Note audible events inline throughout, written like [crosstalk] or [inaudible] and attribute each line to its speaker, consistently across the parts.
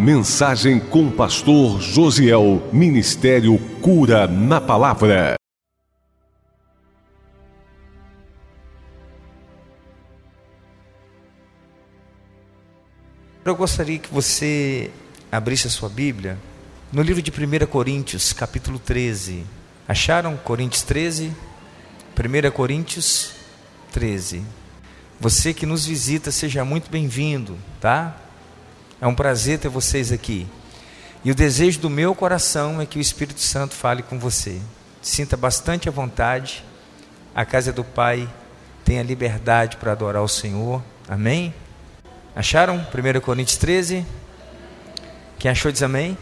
Speaker 1: Mensagem com Pastor Josiel. Ministério Cura na Palavra.
Speaker 2: Eu gostaria que você abrisse a sua Bíblia no livro de 1 Coríntios, capítulo 13. Acharam Coríntios 13? 1 Coríntios 13. Você que nos visita, seja muito bem-vindo, tá? É um prazer ter vocês aqui. E o desejo do meu coração é que o Espírito Santo fale com você. Sinta bastante à vontade. A casa do Pai tem a liberdade para adorar o Senhor. Amém? Acharam? 1 Coríntios 13. Quem achou diz amém?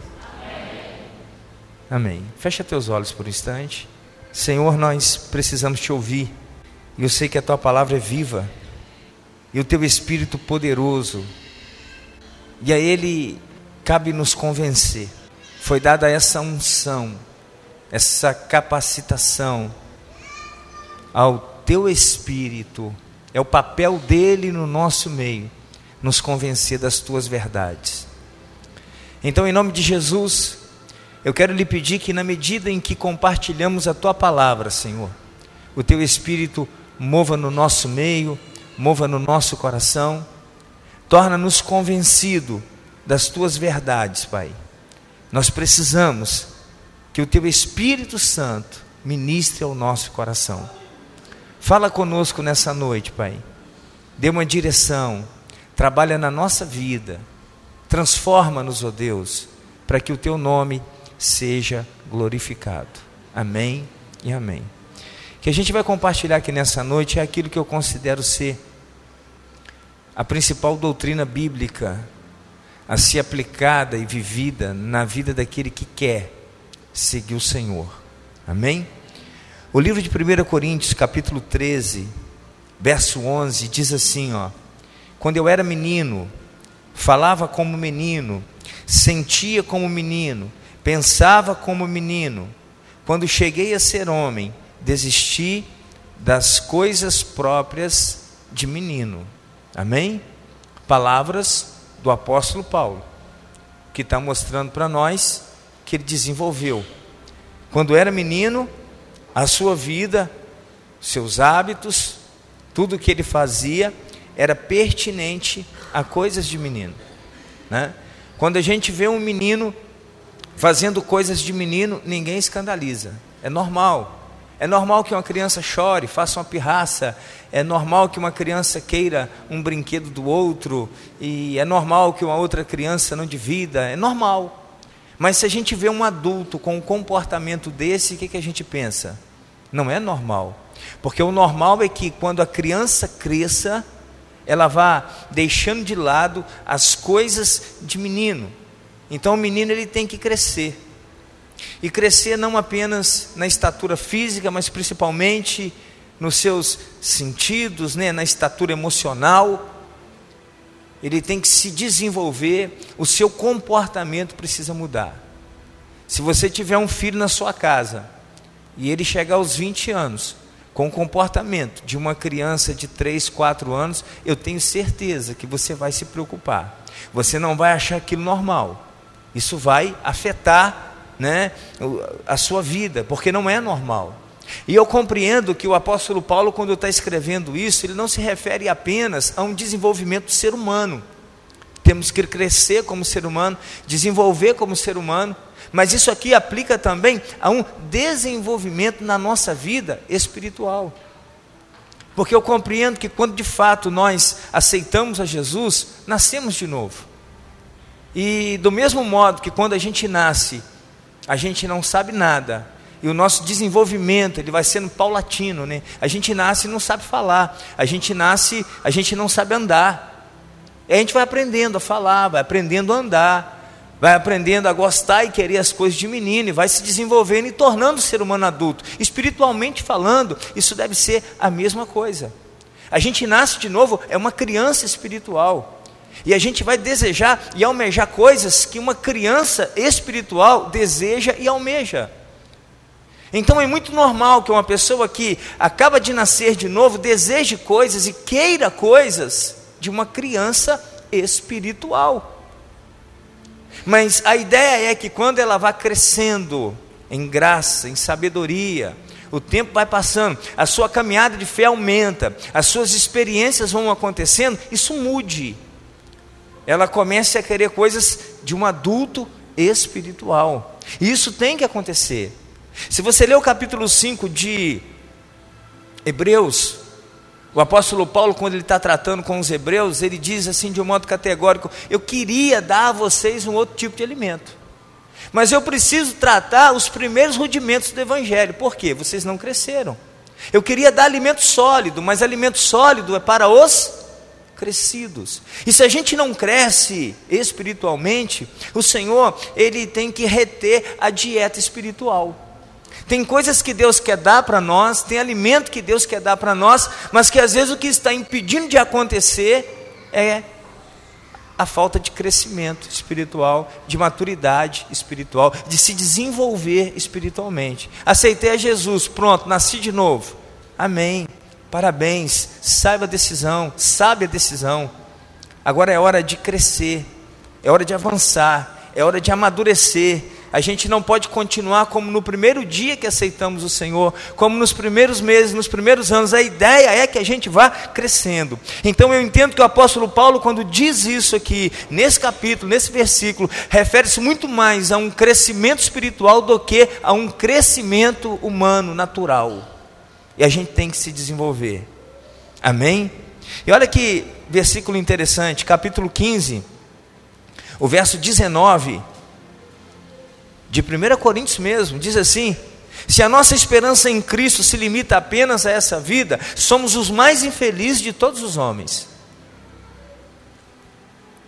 Speaker 2: amém? Amém. Fecha teus olhos por um instante. Senhor, nós precisamos te ouvir. E eu sei que a tua palavra é viva. E o teu espírito poderoso e a Ele cabe nos convencer. Foi dada essa unção, essa capacitação ao Teu Espírito. É o papel dele no nosso meio, nos convencer das Tuas verdades. Então, em nome de Jesus, eu quero lhe pedir que, na medida em que compartilhamos a Tua palavra, Senhor, o Teu Espírito mova no nosso meio, mova no nosso coração Torna-nos convencido das tuas verdades, Pai. Nós precisamos que o teu Espírito Santo ministre ao nosso coração. Fala conosco nessa noite, Pai. Dê uma direção, trabalha na nossa vida, transforma-nos, ó oh Deus, para que o teu nome seja glorificado. Amém e amém. O que a gente vai compartilhar aqui nessa noite é aquilo que eu considero ser a principal doutrina bíblica a ser aplicada e vivida na vida daquele que quer seguir o Senhor. Amém? O livro de 1 Coríntios, capítulo 13, verso 11, diz assim, ó: Quando eu era menino, falava como menino, sentia como menino, pensava como menino. Quando cheguei a ser homem, desisti das coisas próprias de menino. Amém? Palavras do apóstolo Paulo, que está mostrando para nós que ele desenvolveu. Quando era menino, a sua vida, seus hábitos, tudo que ele fazia era pertinente a coisas de menino. Né? Quando a gente vê um menino fazendo coisas de menino, ninguém escandaliza. É normal. É normal que uma criança chore, faça uma pirraça. É normal que uma criança queira um brinquedo do outro. E é normal que uma outra criança não divida. É normal. Mas se a gente vê um adulto com um comportamento desse, o que, que a gente pensa? Não é normal. Porque o normal é que quando a criança cresça, ela vá deixando de lado as coisas de menino. Então o menino ele tem que crescer. E crescer não apenas na estatura física, mas principalmente nos seus sentidos, né, na estatura emocional. Ele tem que se desenvolver, o seu comportamento precisa mudar. Se você tiver um filho na sua casa e ele chegar aos 20 anos com o comportamento de uma criança de 3, 4 anos, eu tenho certeza que você vai se preocupar. Você não vai achar aquilo normal. Isso vai afetar né, a sua vida, porque não é normal. E eu compreendo que o apóstolo Paulo, quando está escrevendo isso, ele não se refere apenas a um desenvolvimento do ser humano. Temos que crescer como ser humano, desenvolver como ser humano, mas isso aqui aplica também a um desenvolvimento na nossa vida espiritual. Porque eu compreendo que quando de fato nós aceitamos a Jesus, nascemos de novo. E do mesmo modo que quando a gente nasce, a gente não sabe nada. E o nosso desenvolvimento, ele vai sendo paulatino, né? A gente nasce e não sabe falar. A gente nasce, a gente não sabe andar. E a gente vai aprendendo a falar, vai aprendendo a andar, vai aprendendo a gostar e querer as coisas de menino, e vai se desenvolvendo e tornando ser humano adulto. Espiritualmente falando, isso deve ser a mesma coisa. A gente nasce de novo, é uma criança espiritual. E a gente vai desejar e almejar coisas que uma criança espiritual deseja e almeja. Então é muito normal que uma pessoa que acaba de nascer de novo deseje coisas e queira coisas de uma criança espiritual. Mas a ideia é que quando ela vá crescendo em graça, em sabedoria, o tempo vai passando, a sua caminhada de fé aumenta, as suas experiências vão acontecendo, isso mude. Ela comece a querer coisas de um adulto espiritual. E isso tem que acontecer. Se você ler o capítulo 5 de Hebreus, o apóstolo Paulo, quando ele está tratando com os hebreus, ele diz assim de um modo categórico: Eu queria dar a vocês um outro tipo de alimento, mas eu preciso tratar os primeiros rudimentos do evangelho, por quê? Vocês não cresceram. Eu queria dar alimento sólido, mas alimento sólido é para os crescidos. E se a gente não cresce espiritualmente, o Senhor, ele tem que reter a dieta espiritual. Tem coisas que Deus quer dar para nós, tem alimento que Deus quer dar para nós, mas que às vezes o que está impedindo de acontecer é a falta de crescimento espiritual, de maturidade espiritual, de se desenvolver espiritualmente. Aceitei a Jesus, pronto, nasci de novo. Amém. Parabéns, saiba a decisão, sabe a decisão. Agora é hora de crescer, é hora de avançar, é hora de amadurecer. A gente não pode continuar como no primeiro dia que aceitamos o Senhor, como nos primeiros meses, nos primeiros anos. A ideia é que a gente vá crescendo. Então eu entendo que o apóstolo Paulo, quando diz isso aqui, nesse capítulo, nesse versículo, refere-se muito mais a um crescimento espiritual do que a um crescimento humano, natural e a gente tem que se desenvolver. Amém? E olha que versículo interessante, capítulo 15, o verso 19 de 1 Coríntios mesmo, diz assim: se a nossa esperança em Cristo se limita apenas a essa vida, somos os mais infelizes de todos os homens.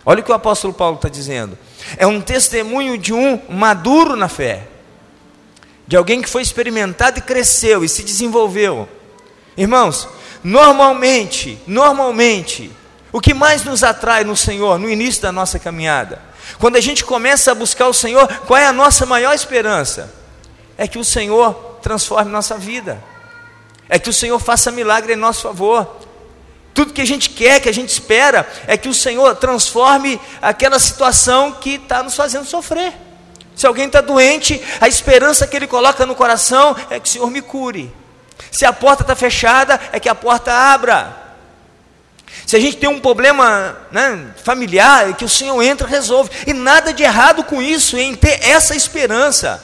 Speaker 2: Olha o que o apóstolo Paulo está dizendo. É um testemunho de um maduro na fé de alguém que foi experimentado e cresceu e se desenvolveu. Irmãos, normalmente, normalmente, o que mais nos atrai no Senhor no início da nossa caminhada, quando a gente começa a buscar o Senhor, qual é a nossa maior esperança? É que o Senhor transforme nossa vida, é que o Senhor faça milagre em nosso favor. Tudo que a gente quer, que a gente espera, é que o Senhor transforme aquela situação que está nos fazendo sofrer. Se alguém está doente, a esperança que ele coloca no coração é que o Senhor me cure. Se a porta está fechada, é que a porta abra. Se a gente tem um problema né, familiar, é que o Senhor entra e resolve. E nada de errado com isso, em ter essa esperança.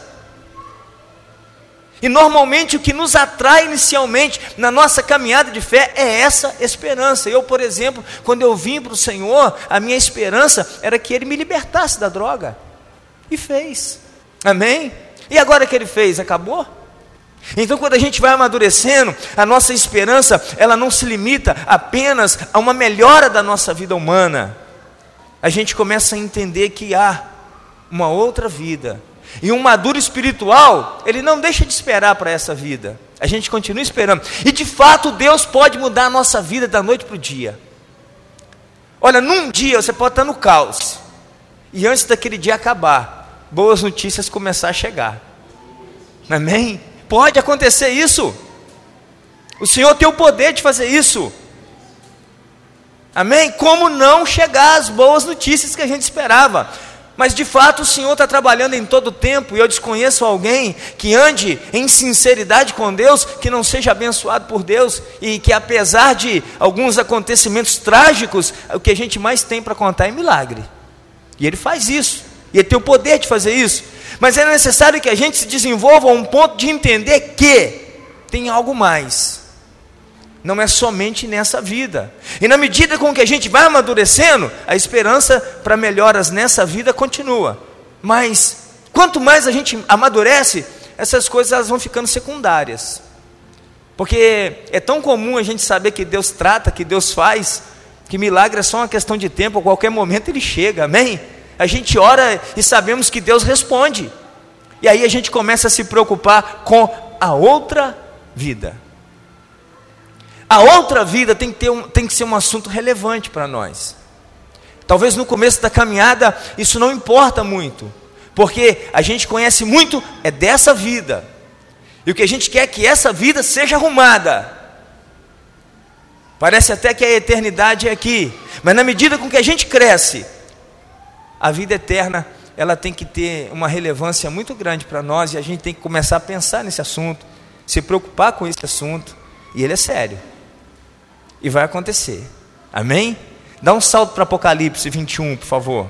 Speaker 2: E normalmente o que nos atrai inicialmente na nossa caminhada de fé é essa esperança. Eu, por exemplo, quando eu vim para o Senhor, a minha esperança era que Ele me libertasse da droga. E fez. Amém? E agora que ele fez, acabou? Então, quando a gente vai amadurecendo, a nossa esperança, ela não se limita apenas a uma melhora da nossa vida humana. A gente começa a entender que há uma outra vida. E um maduro espiritual, ele não deixa de esperar para essa vida. A gente continua esperando. E de fato, Deus pode mudar a nossa vida da noite para o dia. Olha, num dia você pode estar no caos. E antes daquele dia acabar, boas notícias começar a chegar. Amém? Pode acontecer isso. O Senhor tem o poder de fazer isso. Amém? Como não chegar às boas notícias que a gente esperava? Mas de fato o Senhor está trabalhando em todo o tempo, e eu desconheço alguém que ande em sinceridade com Deus, que não seja abençoado por Deus, e que apesar de alguns acontecimentos trágicos, o que a gente mais tem para contar é milagre. E Ele faz isso. E ele tem o poder de fazer isso. Mas é necessário que a gente se desenvolva a um ponto de entender que tem algo mais. Não é somente nessa vida. E na medida com que a gente vai amadurecendo, a esperança para melhoras nessa vida continua. Mas quanto mais a gente amadurece, essas coisas elas vão ficando secundárias. Porque é tão comum a gente saber que Deus trata, que Deus faz, que milagre é só uma questão de tempo, a qualquer momento ele chega, amém? A gente ora e sabemos que Deus responde. E aí a gente começa a se preocupar com a outra vida. A outra vida tem que, ter um, tem que ser um assunto relevante para nós. Talvez no começo da caminhada isso não importa muito, porque a gente conhece muito é dessa vida. E o que a gente quer é que essa vida seja arrumada. Parece até que a eternidade é aqui, mas na medida com que a gente cresce, a vida eterna ela tem que ter uma relevância muito grande para nós e a gente tem que começar a pensar nesse assunto, se preocupar com esse assunto, e ele é sério. E vai acontecer. Amém? Dá um salto para Apocalipse 21, por favor.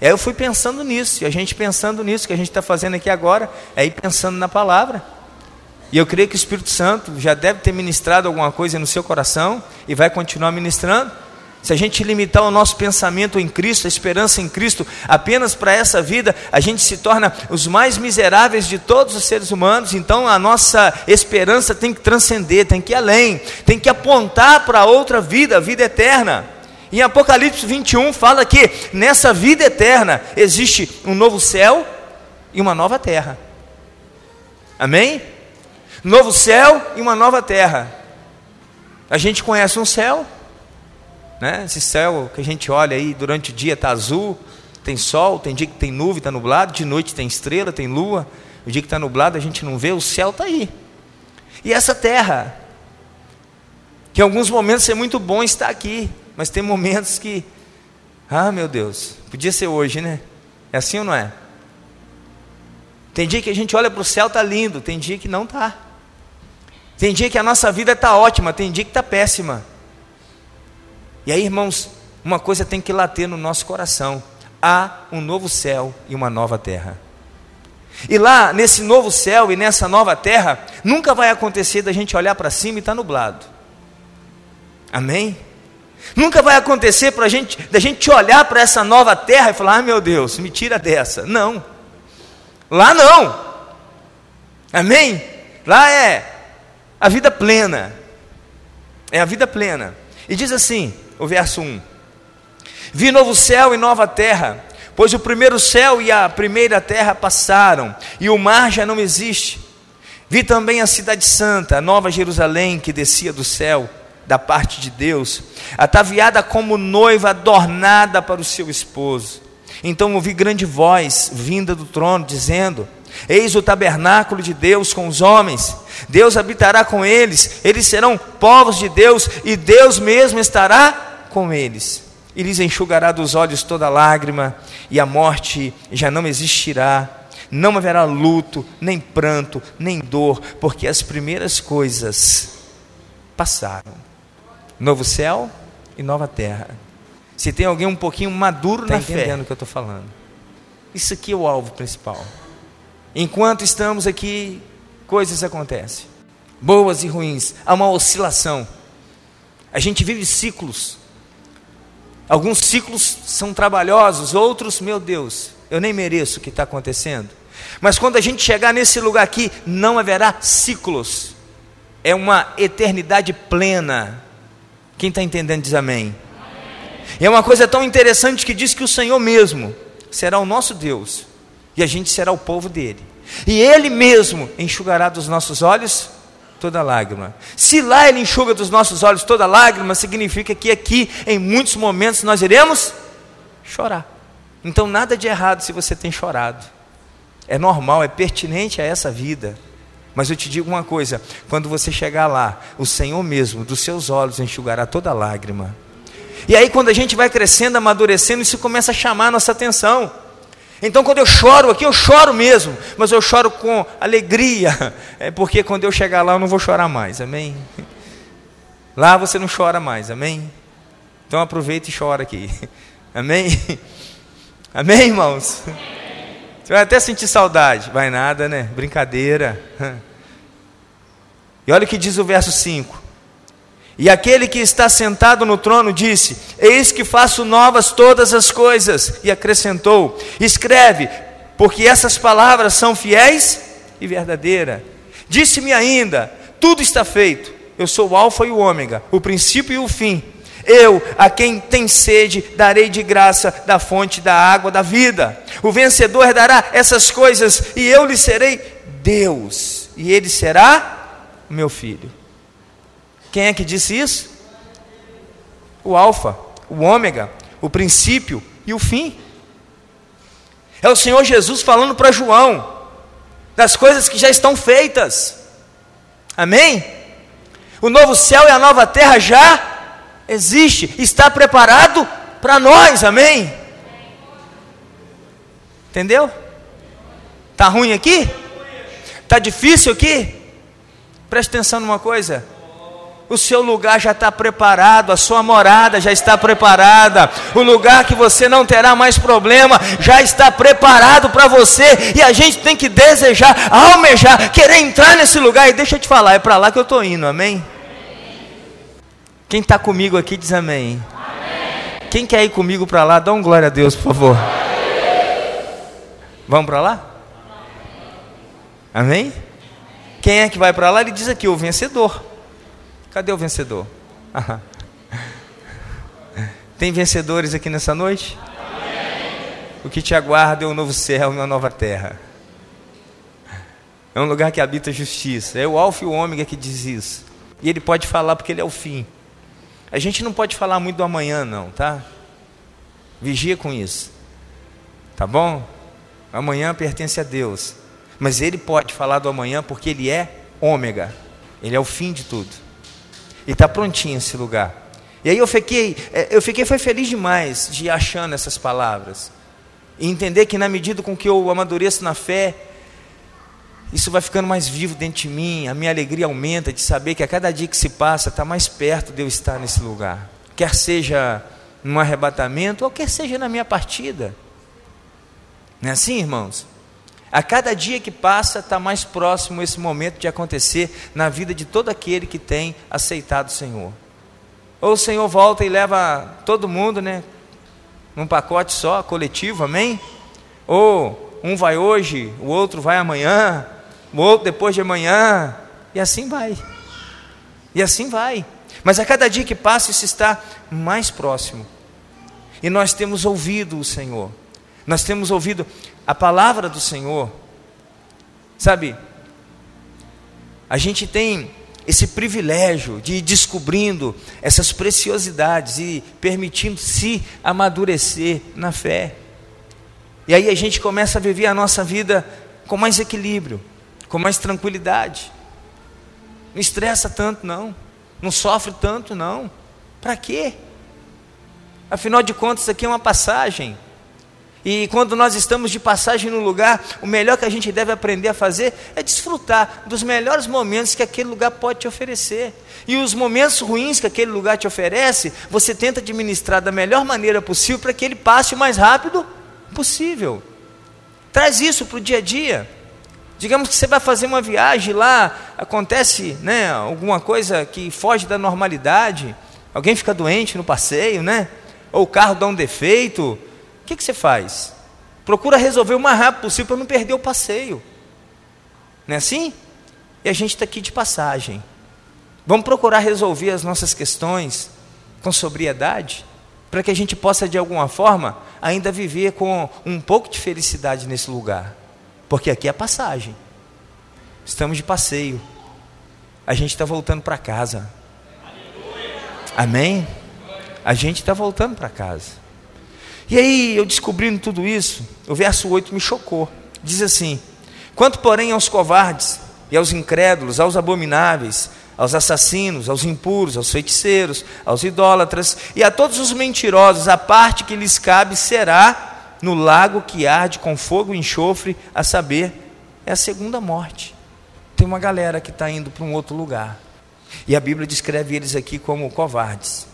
Speaker 2: Aí eu fui pensando nisso, e a gente pensando nisso que a gente está fazendo aqui agora, é ir pensando na palavra. E eu creio que o Espírito Santo já deve ter ministrado alguma coisa no seu coração e vai continuar ministrando. Se a gente limitar o nosso pensamento em Cristo, a esperança em Cristo, apenas para essa vida, a gente se torna os mais miseráveis de todos os seres humanos. Então a nossa esperança tem que transcender, tem que ir além, tem que apontar para outra vida, a vida eterna. Em Apocalipse 21 fala que nessa vida eterna existe um novo céu e uma nova terra. Amém? Novo céu e uma nova terra. A gente conhece um céu, né? Esse céu que a gente olha aí durante o dia está azul, tem sol, tem dia que tem nuvem, está nublado, de noite tem estrela, tem lua. O dia que está nublado a gente não vê, o céu está aí. E essa terra, que em alguns momentos é muito bom estar aqui, mas tem momentos que, ah meu Deus, podia ser hoje, né? É assim ou não é? Tem dia que a gente olha para o céu, está lindo, tem dia que não está. Tem dia que a nossa vida está ótima, tem dia que está péssima. E aí, irmãos, uma coisa tem que later no nosso coração: há um novo céu e uma nova terra. E lá, nesse novo céu e nessa nova terra, nunca vai acontecer da gente olhar para cima e estar tá nublado. Amém? Nunca vai acontecer para gente, da gente olhar para essa nova terra e falar: ah, meu Deus, me tira dessa. Não. Lá não. Amém? Lá é a vida plena. É a vida plena. E diz assim: o verso 1: Vi novo céu e nova terra, pois o primeiro céu e a primeira terra passaram, e o mar já não existe. Vi também a cidade santa, a nova Jerusalém, que descia do céu, da parte de Deus, ataviada como noiva adornada para o seu esposo. Então ouvi grande voz vinda do trono, dizendo: Eis o tabernáculo de Deus com os homens, Deus habitará com eles, eles serão povos de Deus, e Deus mesmo estará com eles. E lhes enxugará dos olhos toda lágrima, e a morte já não existirá. Não haverá luto, nem pranto, nem dor, porque as primeiras coisas passaram. Novo céu e nova terra. Se tem alguém um pouquinho maduro tá na fé, entendendo o que eu estou falando. Isso aqui é o alvo principal. Enquanto estamos aqui, coisas acontecem, boas e ruins, há uma oscilação. A gente vive ciclos. Alguns ciclos são trabalhosos, outros, meu Deus, eu nem mereço o que está acontecendo. Mas quando a gente chegar nesse lugar aqui, não haverá ciclos, é uma eternidade plena. Quem está entendendo diz amém. amém. E é uma coisa tão interessante que diz que o Senhor mesmo será o nosso Deus e a gente será o povo dele. E ele mesmo enxugará dos nossos olhos toda lágrima. Se lá ele enxuga dos nossos olhos toda lágrima, significa que aqui, em muitos momentos, nós iremos chorar. Então, nada de errado se você tem chorado. É normal, é pertinente a essa vida. Mas eu te digo uma coisa: quando você chegar lá, o Senhor mesmo, dos seus olhos, enxugará toda lágrima. E aí, quando a gente vai crescendo, amadurecendo, isso começa a chamar a nossa atenção. Então, quando eu choro aqui, eu choro mesmo, mas eu choro com alegria, [laughs] é porque quando eu chegar lá, eu não vou chorar mais, amém? [laughs] Lá você não chora mais, amém? Então aproveita e chora aqui, [laughs] amém? Amém, irmãos? Você vai até sentir saudade, vai nada, né? Brincadeira. E olha o que diz o verso 5: e aquele que está sentado no trono disse: Eis que faço novas todas as coisas. E acrescentou: Escreve, porque essas palavras são fiéis e verdadeiras. Disse-me ainda: Tudo está feito. Eu sou o Alfa e o Ômega, o princípio e o fim. Eu, a quem tem sede, darei de graça da fonte da água da vida. O vencedor dará essas coisas, e eu lhe serei Deus, e ele será meu filho. Quem é que disse isso? O Alfa, o Ômega, o princípio e o fim. É o Senhor Jesus falando para João das coisas que já estão feitas. Amém? O novo céu e a nova terra já existe, está preparado para nós. Amém? Entendeu? Tá ruim aqui? Tá difícil aqui? Preste atenção numa coisa. O seu lugar já está preparado, a sua morada já está preparada, o lugar que você não terá mais problema já está preparado para você, e a gente tem que desejar, almejar, querer entrar nesse lugar. E deixa eu te falar, é para lá que eu estou indo, amém? Quem está comigo aqui diz amém. Quem quer ir comigo para lá, dá um glória a Deus, por favor. Vamos para lá? Amém? Quem é que vai para lá? Ele diz aqui: o vencedor. Cadê o vencedor? Tem vencedores aqui nessa noite? O que te aguarda é um novo céu e uma nova terra. É um lugar que habita justiça. É o Alfa e o Ômega que diz isso. E ele pode falar porque ele é o fim. A gente não pode falar muito do amanhã, não, tá? Vigia com isso. Tá bom? Amanhã pertence a Deus. Mas ele pode falar do amanhã porque ele é ômega. Ele é o fim de tudo. E está prontinho esse lugar. E aí eu fiquei, é, eu fiquei foi feliz demais de ir achando essas palavras. E entender que na medida com que eu amadureço na fé, isso vai ficando mais vivo dentro de mim, a minha alegria aumenta de saber que a cada dia que se passa está mais perto de eu estar nesse lugar. Quer seja num arrebatamento, ou quer seja na minha partida. Não é assim, irmãos? A cada dia que passa, está mais próximo esse momento de acontecer na vida de todo aquele que tem aceitado o Senhor. Ou o Senhor volta e leva todo mundo, né? Num pacote só, coletivo, amém? Ou um vai hoje, o outro vai amanhã, o outro depois de amanhã, e assim vai. E assim vai. Mas a cada dia que passa, isso está mais próximo. E nós temos ouvido o Senhor. Nós temos ouvido a palavra do Senhor. Sabe? A gente tem esse privilégio de ir descobrindo essas preciosidades e permitindo se amadurecer na fé. E aí a gente começa a viver a nossa vida com mais equilíbrio, com mais tranquilidade. Não estressa tanto, não. Não sofre tanto, não. Para quê? Afinal de contas, isso aqui é uma passagem. E quando nós estamos de passagem no lugar, o melhor que a gente deve aprender a fazer é desfrutar dos melhores momentos que aquele lugar pode te oferecer. E os momentos ruins que aquele lugar te oferece, você tenta administrar da melhor maneira possível para que ele passe o mais rápido possível. Traz isso para o dia a dia. Digamos que você vai fazer uma viagem lá, acontece né, alguma coisa que foge da normalidade, alguém fica doente no passeio, né? Ou o carro dá um defeito, que, que você faz? Procura resolver o mais rápido possível para não perder o passeio. Não é assim? E a gente está aqui de passagem. Vamos procurar resolver as nossas questões com sobriedade, para que a gente possa, de alguma forma, ainda viver com um pouco de felicidade nesse lugar. Porque aqui é passagem. Estamos de passeio. A gente está voltando para casa. Amém? A gente está voltando para casa. E aí, eu descobrindo tudo isso, o verso 8 me chocou. Diz assim: Quanto, porém, aos covardes e aos incrédulos, aos abomináveis, aos assassinos, aos impuros, aos feiticeiros, aos idólatras e a todos os mentirosos, a parte que lhes cabe será no lago que arde com fogo e enxofre, a saber, é a segunda morte. Tem uma galera que está indo para um outro lugar. E a Bíblia descreve eles aqui como covardes,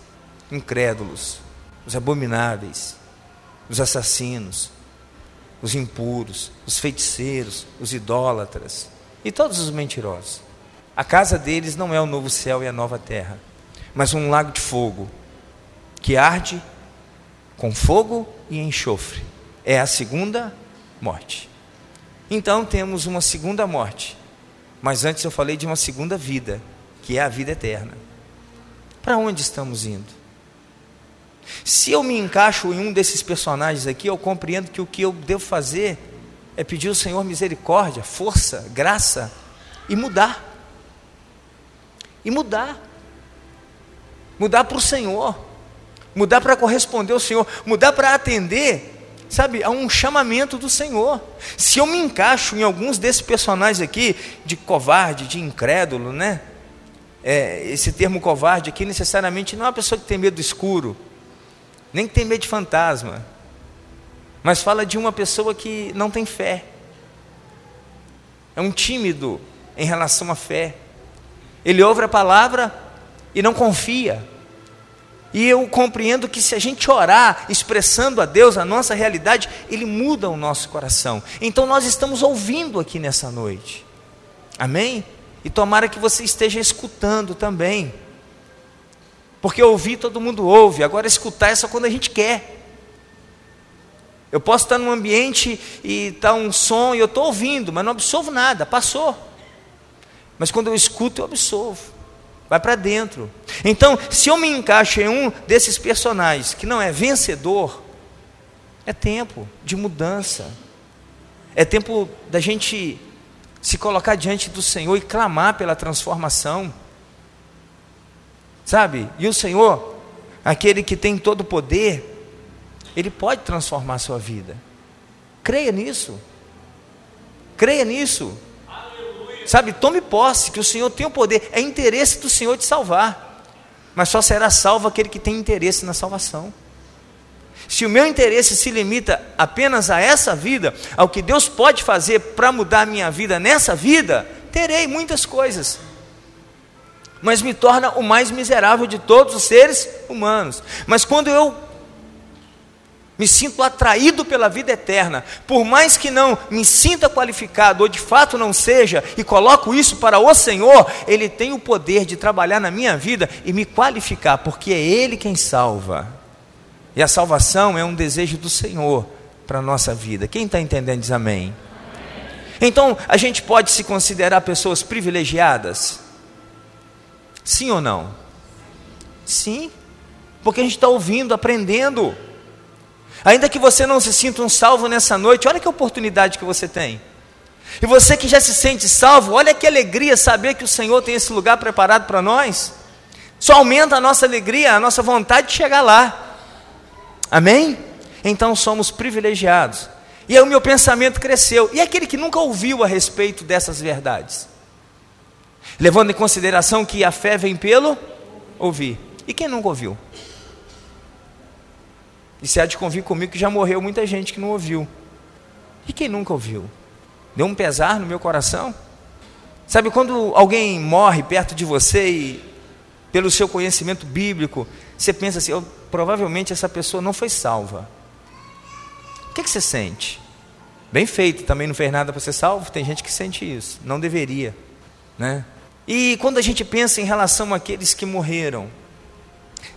Speaker 2: incrédulos, os abomináveis, os assassinos, os impuros, os feiticeiros, os idólatras e todos os mentirosos. A casa deles não é o novo céu e a nova terra, mas um lago de fogo que arde com fogo e enxofre. É a segunda morte. Então temos uma segunda morte. Mas antes eu falei de uma segunda vida, que é a vida eterna. Para onde estamos indo? Se eu me encaixo em um desses personagens aqui, eu compreendo que o que eu devo fazer é pedir ao Senhor misericórdia, força, graça e mudar. E mudar. Mudar para o Senhor. Mudar para corresponder ao Senhor. Mudar para atender, sabe, a um chamamento do Senhor. Se eu me encaixo em alguns desses personagens aqui, de covarde, de incrédulo, né? É, esse termo covarde aqui necessariamente não é uma pessoa que tem medo do escuro nem que tem medo de fantasma. mas fala de uma pessoa que não tem fé. É um tímido em relação à fé. Ele ouve a palavra e não confia. E eu compreendo que se a gente orar expressando a Deus a nossa realidade, Ele muda o nosso coração. Então nós estamos ouvindo aqui nessa noite. Amém? E tomara que você esteja escutando também. Porque ouvir todo mundo ouve, agora escutar é só quando a gente quer. Eu posso estar num ambiente e está um som e eu estou ouvindo, mas não absorvo nada, passou. Mas quando eu escuto, eu absorvo vai para dentro. Então, se eu me encaixo em um desses personagens que não é vencedor, é tempo de mudança. É tempo da gente se colocar diante do Senhor e clamar pela transformação. Sabe? E o Senhor, aquele que tem todo o poder, ele pode transformar a sua vida. Creia nisso. Creia nisso. Sabe, tome posse, que o Senhor tem o poder, é interesse do Senhor te salvar. Mas só será salvo aquele que tem interesse na salvação. Se o meu interesse se limita apenas a essa vida, ao que Deus pode fazer para mudar a minha vida nessa vida, terei muitas coisas. Mas me torna o mais miserável de todos os seres humanos. Mas quando eu me sinto atraído pela vida eterna, por mais que não me sinta qualificado ou de fato não seja, e coloco isso para o Senhor, Ele tem o poder de trabalhar na minha vida e me qualificar, porque é Ele quem salva. E a salvação é um desejo do Senhor para a nossa vida. Quem está entendendo diz amém. Então, a gente pode se considerar pessoas privilegiadas? Sim ou não? Sim, porque a gente está ouvindo, aprendendo. Ainda que você não se sinta um salvo nessa noite, olha que oportunidade que você tem. E você que já se sente salvo, olha que alegria saber que o Senhor tem esse lugar preparado para nós. Só aumenta a nossa alegria, a nossa vontade de chegar lá. Amém? Então somos privilegiados. E aí o meu pensamento cresceu. E aquele que nunca ouviu a respeito dessas verdades? Levando em consideração que a fé vem pelo ouvir. E quem nunca ouviu? E você há de convir comigo que já morreu muita gente que não ouviu. E quem nunca ouviu? Deu um pesar no meu coração? Sabe quando alguém morre perto de você e, pelo seu conhecimento bíblico, você pensa assim: oh, provavelmente essa pessoa não foi salva. O que, que você sente? Bem feito, também não fez nada para ser salvo. Tem gente que sente isso, não deveria, né? E quando a gente pensa em relação àqueles que morreram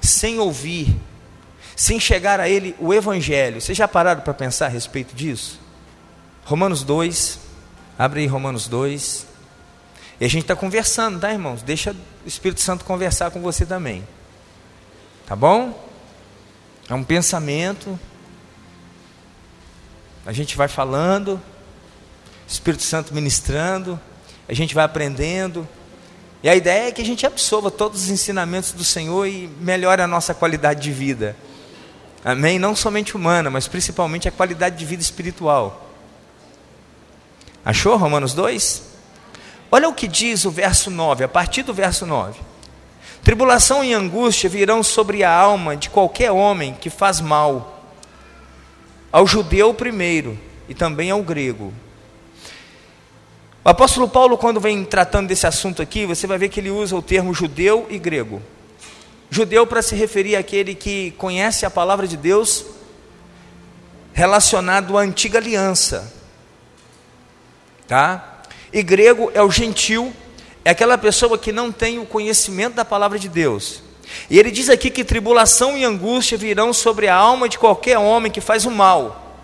Speaker 2: sem ouvir sem chegar a ele o Evangelho. Vocês já pararam para pensar a respeito disso? Romanos 2, abre aí Romanos 2. E a gente está conversando, tá, irmãos? Deixa o Espírito Santo conversar com você também. Tá bom? É um pensamento. A gente vai falando, Espírito Santo ministrando, a gente vai aprendendo. E a ideia é que a gente absorva todos os ensinamentos do Senhor e melhore a nossa qualidade de vida. Amém? Não somente humana, mas principalmente a qualidade de vida espiritual. Achou Romanos 2? Olha o que diz o verso 9, a partir do verso 9. Tribulação e angústia virão sobre a alma de qualquer homem que faz mal, ao judeu primeiro e também ao grego. O apóstolo Paulo, quando vem tratando desse assunto aqui, você vai ver que ele usa o termo judeu e grego. Judeu para se referir àquele que conhece a palavra de Deus relacionado à antiga aliança. Tá? E grego é o gentil, é aquela pessoa que não tem o conhecimento da palavra de Deus. E ele diz aqui que tribulação e angústia virão sobre a alma de qualquer homem que faz o mal,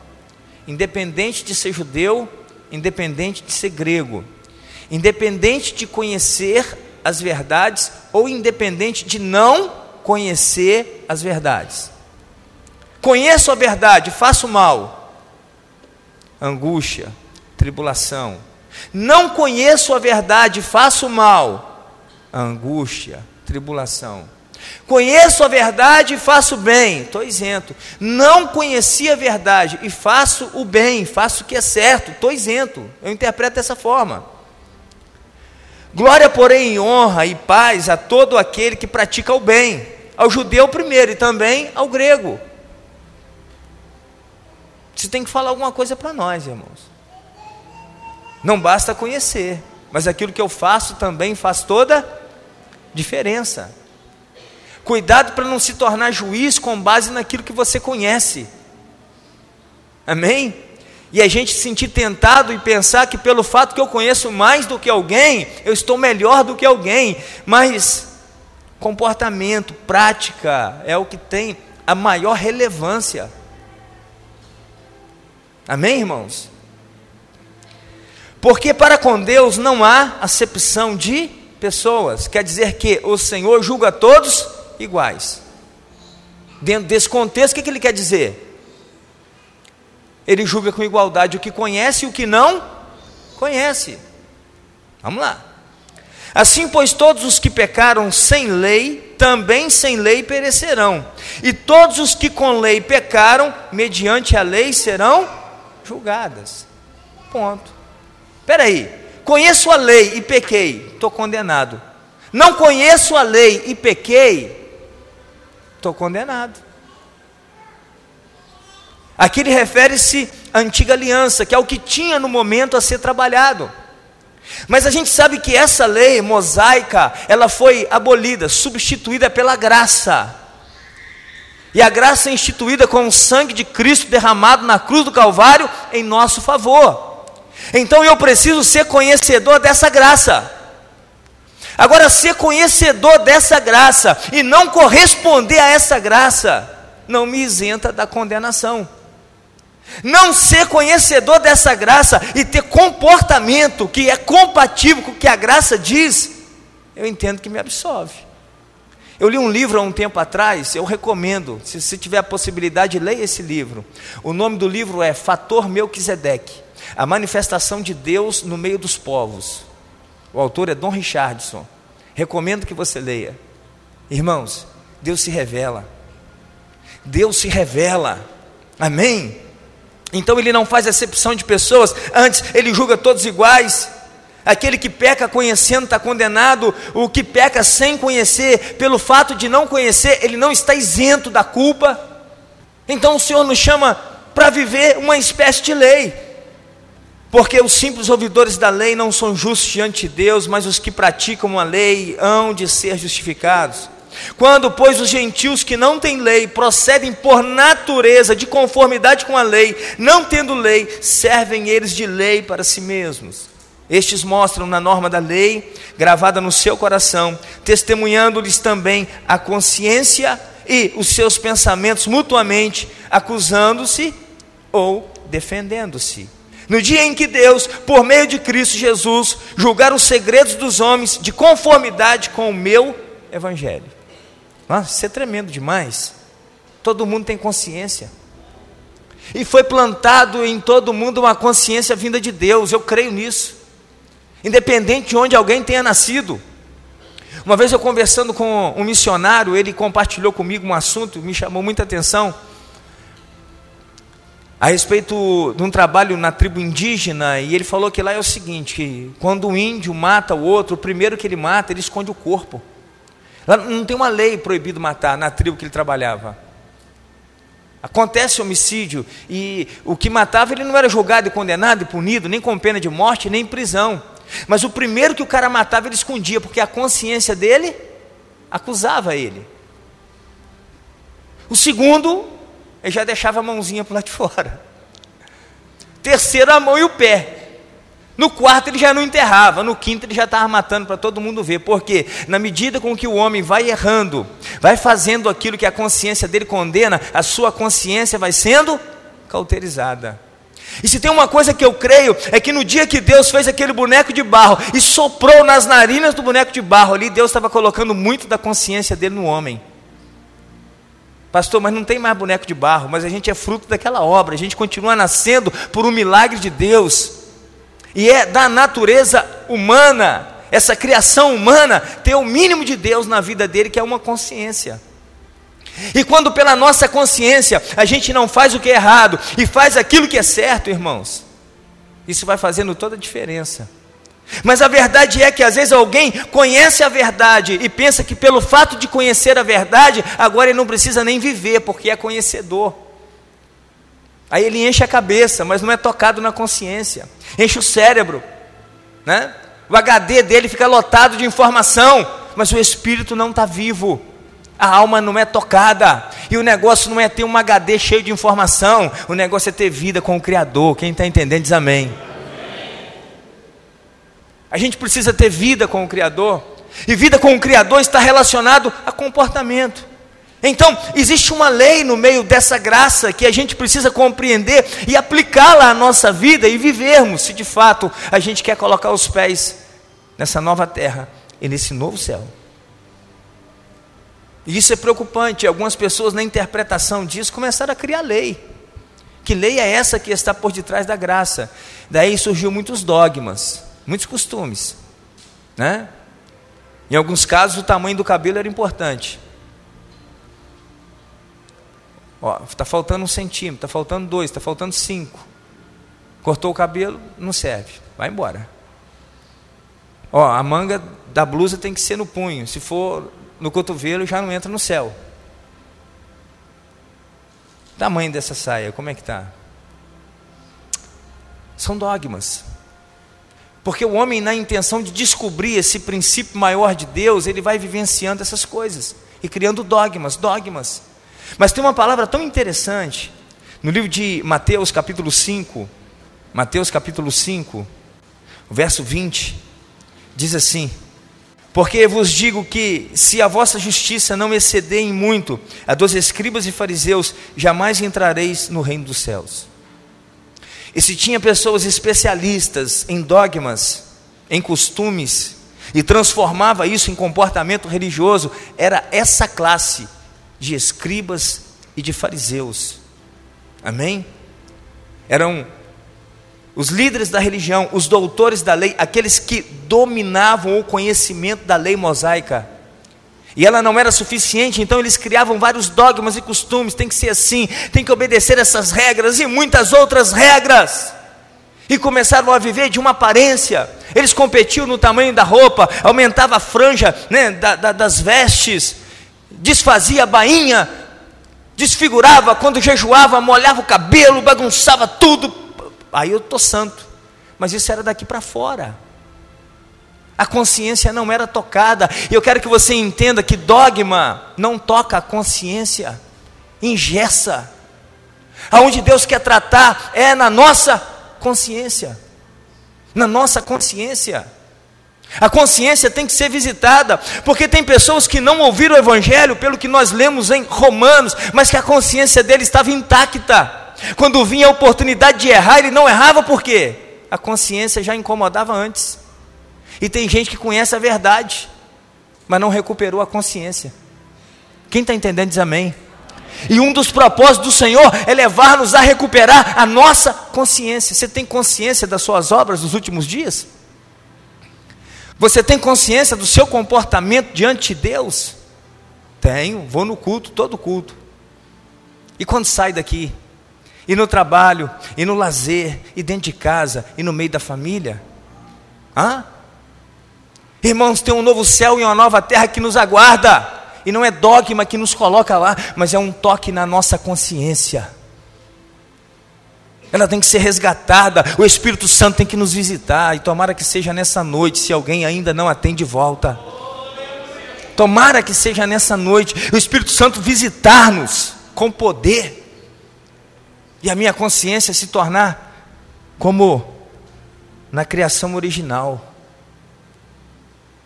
Speaker 2: independente de ser judeu, independente de ser grego, independente de conhecer as verdades ou independente de não conhecer as verdades. Conheço a verdade, faço mal. Angústia, tribulação. Não conheço a verdade, faço mal. Angústia, tribulação. Conheço a verdade e faço bem, estou isento. Não conheci a verdade e faço o bem, faço o que é certo, estou isento. Eu interpreto dessa forma. Glória, porém, honra e paz a todo aquele que pratica o bem, ao judeu primeiro e também ao grego. Você tem que falar alguma coisa para nós, irmãos. Não basta conhecer, mas aquilo que eu faço também faz toda diferença. Cuidado para não se tornar juiz com base naquilo que você conhece. Amém? E a gente se sentir tentado e pensar que pelo fato que eu conheço mais do que alguém, eu estou melhor do que alguém. Mas comportamento, prática é o que tem a maior relevância. Amém, irmãos? Porque para com Deus não há acepção de pessoas. Quer dizer que o Senhor julga todos iguais. Dentro desse contexto, o que, ele quer dizer? Ele julga com igualdade o que conhece e o que não conhece. Vamos lá. Assim, pois, todos os que pecaram sem lei, também sem lei perecerão. E todos os que com lei pecaram, mediante a lei serão julgadas. Ponto. Espera aí. Conheço a lei e pequei, estou condenado. Não conheço a lei e pequei, estou condenado. Aqui ele refere-se à antiga aliança, que é o que tinha no momento a ser trabalhado. Mas a gente sabe que essa lei mosaica, ela foi abolida, substituída pela graça. E a graça é instituída com o sangue de Cristo derramado na cruz do Calvário em nosso favor. Então eu preciso ser conhecedor dessa graça. Agora, ser conhecedor dessa graça e não corresponder a essa graça, não me isenta da condenação. Não ser conhecedor dessa graça e ter comportamento que é compatível com o que a graça diz, eu entendo que me absolve. Eu li um livro há um tempo atrás, eu recomendo, se você tiver a possibilidade, leia esse livro. O nome do livro é Fator Melquisedeque, a manifestação de Deus no meio dos povos. O autor é Dom Richardson. Recomendo que você leia. Irmãos, Deus se revela. Deus se revela. Amém? Então ele não faz acepção de pessoas, antes ele julga todos iguais. Aquele que peca conhecendo está condenado, o que peca sem conhecer, pelo fato de não conhecer, ele não está isento da culpa. Então o Senhor nos chama para viver uma espécie de lei, porque os simples ouvidores da lei não são justos diante de Deus, mas os que praticam a lei hão de ser justificados. Quando, pois, os gentios que não têm lei procedem por natureza de conformidade com a lei, não tendo lei, servem eles de lei para si mesmos. Estes mostram na norma da lei, gravada no seu coração, testemunhando-lhes também a consciência e os seus pensamentos mutuamente, acusando-se ou defendendo-se. No dia em que Deus, por meio de Cristo Jesus, julgar os segredos dos homens de conformidade com o meu evangelho. Nossa, isso é tremendo demais. Todo mundo tem consciência. E foi plantado em todo mundo uma consciência vinda de Deus, eu creio nisso. Independente de onde alguém tenha nascido. Uma vez eu conversando com um missionário, ele compartilhou comigo um assunto, me chamou muita atenção. A respeito de um trabalho na tribo indígena, e ele falou que lá é o seguinte: que quando um índio mata o outro, o primeiro que ele mata, ele esconde o corpo. Lá não tem uma lei proibido matar na tribo que ele trabalhava. Acontece homicídio e o que matava ele não era julgado e condenado e punido, nem com pena de morte, nem prisão. Mas o primeiro que o cara matava ele escondia, porque a consciência dele acusava ele. O segundo, ele já deixava a mãozinha para lá de fora. Terceiro, a mão e o pé. No quarto ele já não enterrava, no quinto ele já estava matando para todo mundo ver. Porque na medida com que o homem vai errando, vai fazendo aquilo que a consciência dele condena, a sua consciência vai sendo cauterizada. E se tem uma coisa que eu creio, é que no dia que Deus fez aquele boneco de barro e soprou nas narinas do boneco de barro ali, Deus estava colocando muito da consciência dele no homem. Pastor, mas não tem mais boneco de barro, mas a gente é fruto daquela obra, a gente continua nascendo por um milagre de Deus. E é da natureza humana, essa criação humana, ter o mínimo de Deus na vida dele, que é uma consciência. E quando pela nossa consciência a gente não faz o que é errado e faz aquilo que é certo, irmãos, isso vai fazendo toda a diferença. Mas a verdade é que às vezes alguém conhece a verdade e pensa que pelo fato de conhecer a verdade, agora ele não precisa nem viver, porque é conhecedor. Aí ele enche a cabeça, mas não é tocado na consciência. Enche o cérebro, né? O HD dele fica lotado de informação, mas o espírito não está vivo. A alma não é tocada. E o negócio não é ter um HD cheio de informação. O negócio é ter vida com o Criador. Quem está entendendo diz amém. A gente precisa ter vida com o Criador. E vida com o Criador está relacionado a comportamento. Então, existe uma lei no meio dessa graça que a gente precisa compreender e aplicá-la à nossa vida e vivermos, se de fato a gente quer colocar os pés nessa nova terra e nesse novo céu. E isso é preocupante. Algumas pessoas, na interpretação disso, começaram a criar lei. Que lei é essa que está por detrás da graça? Daí surgiu muitos dogmas, muitos costumes, né? Em alguns casos, o tamanho do cabelo era importante. Ó, está faltando um centímetro, está faltando dois, está faltando cinco. Cortou o cabelo, não serve, vai embora. Ó, a manga da blusa tem que ser no punho. Se for no cotovelo, já não entra no céu. Tamanho dessa saia, como é que está? São dogmas. Porque o homem, na intenção de descobrir esse princípio maior de Deus, ele vai vivenciando essas coisas e criando dogmas, dogmas. Mas tem uma palavra tão interessante no livro de Mateus, capítulo 5, Mateus, capítulo 5, verso 20, diz assim: Porque vos digo que, se a vossa justiça não exceder em muito a dos escribas e fariseus, jamais entrareis no reino dos céus. E se tinha pessoas especialistas em dogmas, em costumes, e transformava isso em comportamento religioso, era essa classe de escribas e de fariseus. Amém? Eram os líderes da religião, os doutores da lei, aqueles que dominavam o conhecimento da lei mosaica. E ela não era suficiente, então eles criavam vários dogmas e costumes, tem que ser assim, tem que obedecer essas regras e muitas outras regras. E começaram a viver de uma aparência. Eles competiam no tamanho da roupa, aumentava a franja né, da, da, das vestes, desfazia a bainha, desfigurava quando jejuava, molhava o cabelo, bagunçava tudo. Aí eu estou santo. Mas isso era daqui para fora a consciência não era tocada. E eu quero que você entenda que dogma não toca a consciência, ingessa. Aonde Deus quer tratar é na nossa consciência. Na nossa consciência. A consciência tem que ser visitada, porque tem pessoas que não ouviram o Evangelho, pelo que nós lemos em Romanos, mas que a consciência dele estava intacta. Quando vinha a oportunidade de errar, ele não errava, por quê? A consciência já incomodava antes. E tem gente que conhece a verdade, mas não recuperou a consciência. Quem está entendendo diz amém. E um dos propósitos do Senhor é levar-nos a recuperar a nossa consciência. Você tem consciência das suas obras dos últimos dias? Você tem consciência do seu comportamento diante de Deus? Tenho, vou no culto, todo culto. E quando sai daqui? E no trabalho, e no lazer, e dentro de casa, e no meio da família? Hã? Irmãos, tem um novo céu e uma nova terra que nos aguarda. E não é dogma que nos coloca lá, mas é um toque na nossa consciência. Ela tem que ser resgatada. O Espírito Santo tem que nos visitar. E tomara que seja nessa noite, se alguém ainda não atende volta. Tomara que seja nessa noite o Espírito Santo visitar-nos com poder. E a minha consciência se tornar como na criação original.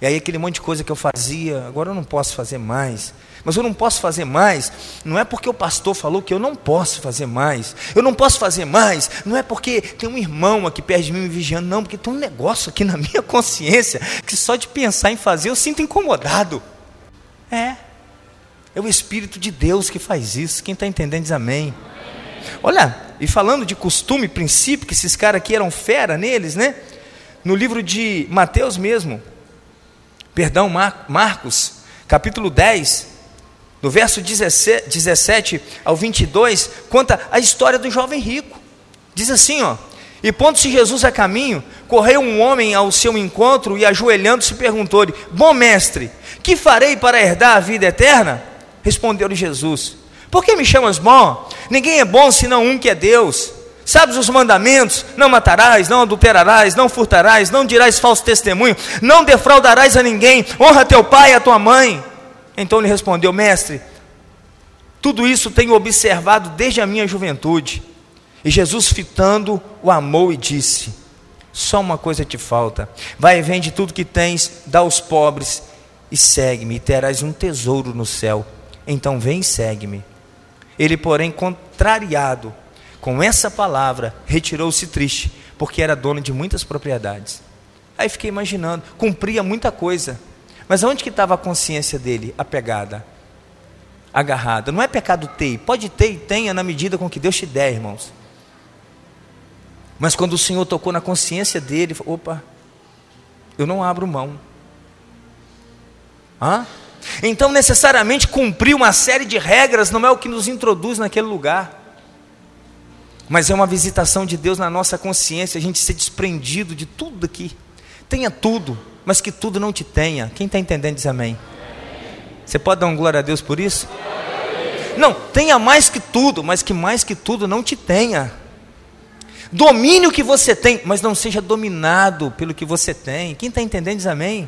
Speaker 2: E aí aquele monte de coisa que eu fazia, agora eu não posso fazer mais. Mas eu não posso fazer mais, não é porque o pastor falou que eu não posso fazer mais. Eu não posso fazer mais, não é porque tem um irmão aqui perto de mim me vigiando, não, porque tem um negócio aqui [laughs] na minha consciência que só de pensar em fazer eu sinto incomodado. É, é o Espírito de Deus que faz isso. Quem está entendendo diz amém. Olha, e falando de costume, princípio, que esses caras aqui eram fera neles, né? No livro de Mateus mesmo, perdão, Mar Marcos, capítulo 10, no verso 17, 17 ao 22, conta a história do jovem rico. Diz assim, ó: E pondo-se Jesus a caminho, correu um homem ao seu encontro e ajoelhando-se perguntou-lhe: Bom mestre, que farei para herdar a vida eterna? Respondeu-lhe Jesus: Por que me chamas bom? Ninguém é bom senão um que é Deus. Sabes os mandamentos? Não matarás, não adulterarás, não furtarás, não dirás falso testemunho, não defraudarás a ninguém, honra teu pai e a tua mãe. Então ele respondeu: Mestre, tudo isso tenho observado desde a minha juventude. E Jesus, fitando, o amou e disse: Só uma coisa te falta. Vai e vende tudo que tens, dá aos pobres e segue-me, e terás um tesouro no céu. Então vem e segue-me. Ele, porém, contrariado com essa palavra, retirou-se triste, porque era dono de muitas propriedades. Aí fiquei imaginando, cumpria muita coisa, mas onde que estava a consciência dele? Apegada, agarrada. Não é pecado ter, pode ter e tenha na medida com que Deus te der, irmãos. Mas quando o Senhor tocou na consciência dele, opa, eu não abro mão. Hã? Então, necessariamente, cumprir uma série de regras não é o que nos introduz naquele lugar. Mas é uma visitação de Deus na nossa consciência, a gente ser desprendido de tudo aqui. Tenha tudo, mas que tudo não te tenha. Quem está entendendo diz amém. Você pode dar um glória a Deus por isso? Não, tenha mais que tudo, mas que mais que tudo não te tenha. Domine o que você tem, mas não seja dominado pelo que você tem. Quem está entendendo diz amém.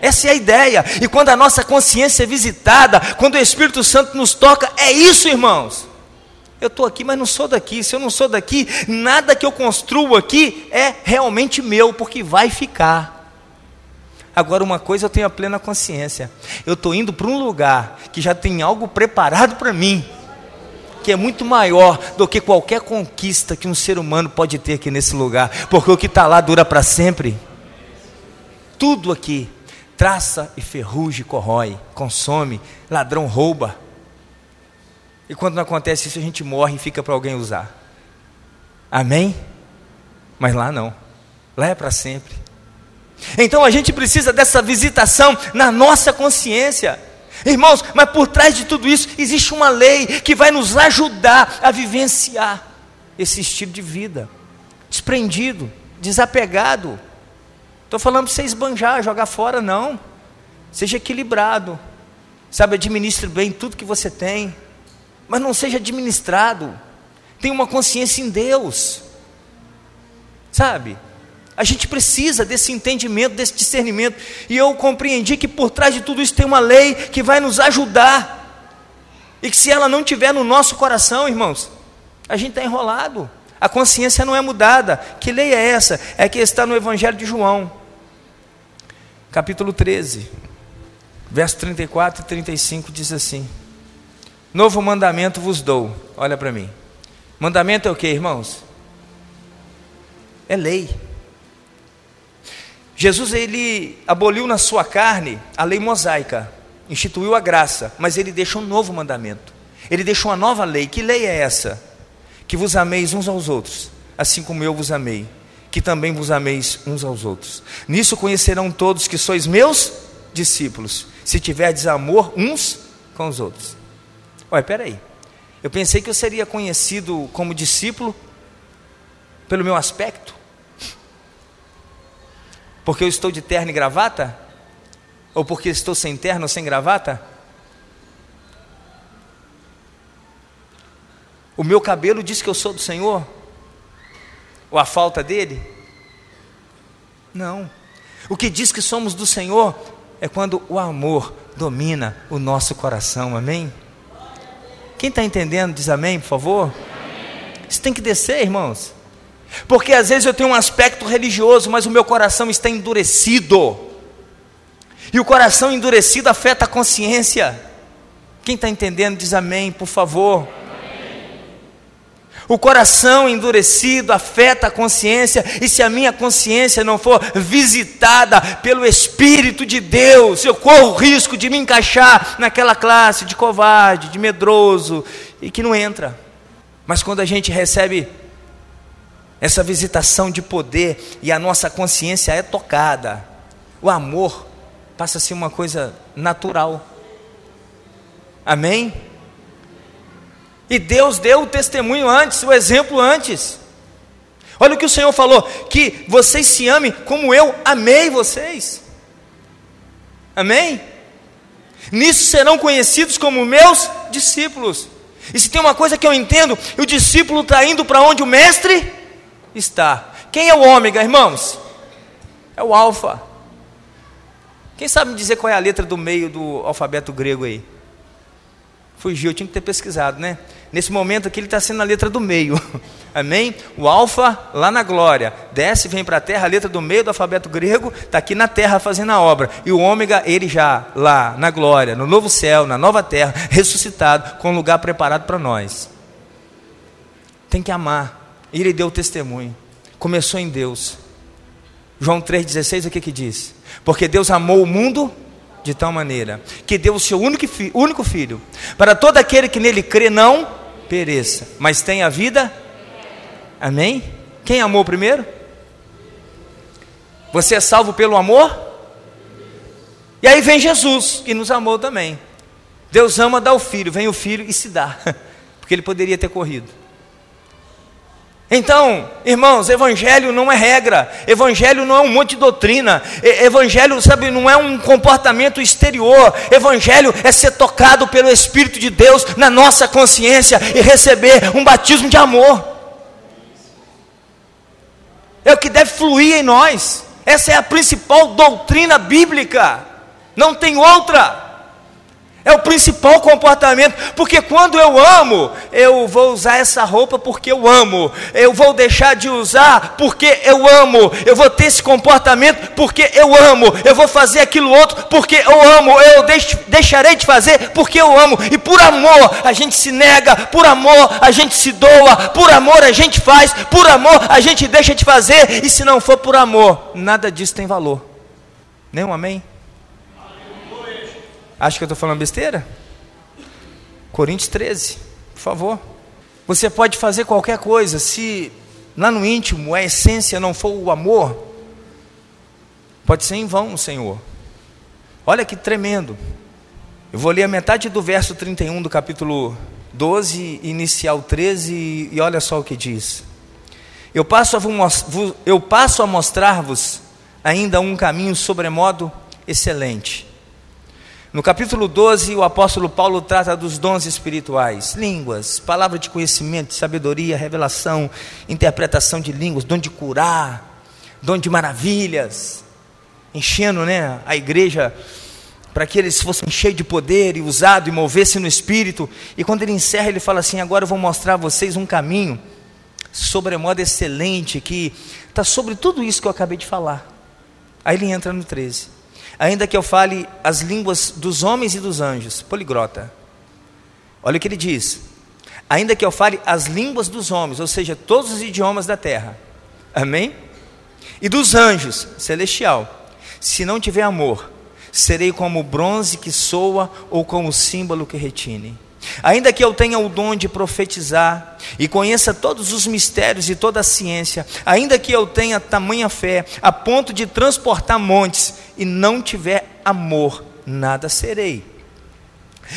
Speaker 2: Essa é a ideia. E quando a nossa consciência é visitada, quando o Espírito Santo nos toca, é isso, irmãos. Eu estou aqui, mas não sou daqui. Se eu não sou daqui, nada que eu construo aqui é realmente meu, porque vai ficar. Agora, uma coisa eu tenho a plena consciência: eu estou indo para um lugar que já tem algo preparado para mim, que é muito maior do que qualquer conquista que um ser humano pode ter aqui nesse lugar, porque o que está lá dura para sempre. Tudo aqui traça e ferrugem corrói, consome, ladrão rouba. E quando não acontece isso, a gente morre e fica para alguém usar. Amém? Mas lá não. Lá é para sempre. Então a gente precisa dessa visitação na nossa consciência. Irmãos, mas por trás de tudo isso existe uma lei que vai nos ajudar a vivenciar esse estilo de vida. Desprendido, desapegado. Estou falando para você esbanjar, jogar fora, não. Seja equilibrado. Sabe, administre bem tudo que você tem mas não seja administrado. Tenha uma consciência em Deus. Sabe? A gente precisa desse entendimento, desse discernimento. E eu compreendi que por trás de tudo isso tem uma lei que vai nos ajudar. E que se ela não tiver no nosso coração, irmãos, a gente está enrolado. A consciência não é mudada. Que lei é essa? É que está no Evangelho de João, capítulo 13, verso 34 e 35, diz assim. Novo mandamento vos dou. Olha para mim. Mandamento é o que, irmãos? É lei. Jesus ele aboliu na sua carne a lei mosaica, instituiu a graça, mas ele deixou um novo mandamento. Ele deixou uma nova lei. Que lei é essa? Que vos ameis uns aos outros, assim como eu vos amei, que também vos ameis uns aos outros. Nisso conhecerão todos que sois meus discípulos, se tiverdes amor uns com os outros. Olha, peraí. Eu pensei que eu seria conhecido como discípulo pelo meu aspecto. Porque eu estou de terno e gravata? Ou porque estou sem terno ou sem gravata? O meu cabelo diz que eu sou do Senhor? Ou a falta dele? Não. O que diz que somos do Senhor é quando o amor domina o nosso coração, amém? Quem está entendendo, diz amém, por favor. Isso tem que descer, irmãos. Porque às vezes eu tenho um aspecto religioso, mas o meu coração está endurecido. E o coração endurecido afeta a consciência. Quem está entendendo, diz amém, por favor. O coração endurecido afeta a consciência, e se a minha consciência não for visitada pelo Espírito de Deus, eu corro o risco de me encaixar naquela classe de covarde, de medroso e que não entra. Mas quando a gente recebe essa visitação de poder e a nossa consciência é tocada, o amor passa a ser uma coisa natural. Amém? E Deus deu o testemunho antes, o exemplo antes. Olha o que o Senhor falou: que vocês se amem como eu amei vocês. Amém? Nisso serão conhecidos como meus discípulos. E se tem uma coisa que eu entendo, o discípulo está indo para onde o mestre está. Quem é o ômega, irmãos? É o alfa. Quem sabe me dizer qual é a letra do meio do alfabeto grego aí? Fugiu, eu tinha que ter pesquisado, né? Nesse momento aqui ele está sendo a letra do meio. [laughs] Amém? O alfa lá na glória. Desce, vem para a terra, a letra do meio do alfabeto grego está aqui na terra fazendo a obra. E o ômega, ele já lá na glória, no novo céu, na nova terra, [laughs] ressuscitado, com um lugar preparado para nós. Tem que amar. Ele deu testemunho. Começou em Deus. João 3,16, o que que diz? Porque Deus amou o mundo de tal maneira que deu o seu único, fi, único filho, para todo aquele que nele crê não pereça, mas tenha vida. Amém? Quem amou primeiro? Você é salvo pelo amor? E aí vem Jesus, que nos amou também. Deus ama, dá o filho, vem o filho e se dá, [laughs] porque ele poderia ter corrido. Então, irmãos, evangelho não é regra, evangelho não é um monte de doutrina, evangelho, sabe, não é um comportamento exterior, evangelho é ser tocado pelo Espírito de Deus na nossa consciência e receber um batismo de amor. É o que deve fluir em nós, essa é a principal doutrina bíblica, não tem outra. É o principal comportamento, porque quando eu amo, eu vou usar essa roupa porque eu amo, eu vou deixar de usar porque eu amo, eu vou ter esse comportamento porque eu amo, eu vou fazer aquilo outro porque eu amo, eu deix, deixarei de fazer porque eu amo, e por amor a gente se nega, por amor a gente se doa, por amor a gente faz, por amor a gente deixa de fazer, e se não for por amor, nada disso tem valor. Nenhum amém? Acho que eu estou falando besteira? Coríntios 13, por favor. Você pode fazer qualquer coisa, se lá no íntimo a essência não for o amor, pode ser em vão, Senhor. Olha que tremendo. Eu vou ler a metade do verso 31 do capítulo 12, inicial 13, e olha só o que diz. Eu passo a, eu passo a mostrar-vos ainda um caminho sobremodo excelente no capítulo 12, o apóstolo Paulo trata dos dons espirituais: línguas, palavra de conhecimento, sabedoria, revelação, interpretação de línguas, dom de curar, dom de maravilhas, enchendo né, a igreja para que eles fossem cheios de poder e usados e movessem no espírito. E quando ele encerra, ele fala assim: Agora eu vou mostrar a vocês um caminho sobremodo excelente que está sobre tudo isso que eu acabei de falar. Aí ele entra no 13 ainda que eu fale as línguas dos homens e dos anjos, poligrota. Olha o que ele diz: ainda que eu fale as línguas dos homens, ou seja, todos os idiomas da terra, amém? E dos anjos, celestial, se não tiver amor, serei como o bronze que soa ou como o símbolo que retine. Ainda que eu tenha o dom de profetizar e conheça todos os mistérios e toda a ciência, ainda que eu tenha tamanha fé a ponto de transportar montes e não tiver amor, nada serei.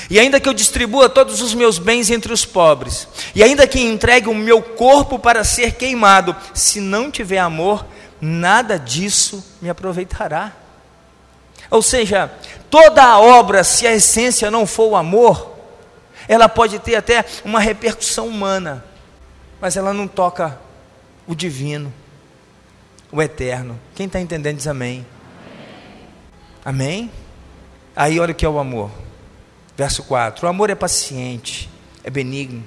Speaker 2: E ainda que eu distribua todos os meus bens entre os pobres, e ainda que entregue o meu corpo para ser queimado, se não tiver amor, nada disso me aproveitará. Ou seja, toda a obra, se a essência não for o amor, ela pode ter até uma repercussão humana, mas ela não toca o divino, o eterno. Quem está entendendo diz amém. Amém? Aí olha o que é o amor. Verso 4: O amor é paciente, é benigno.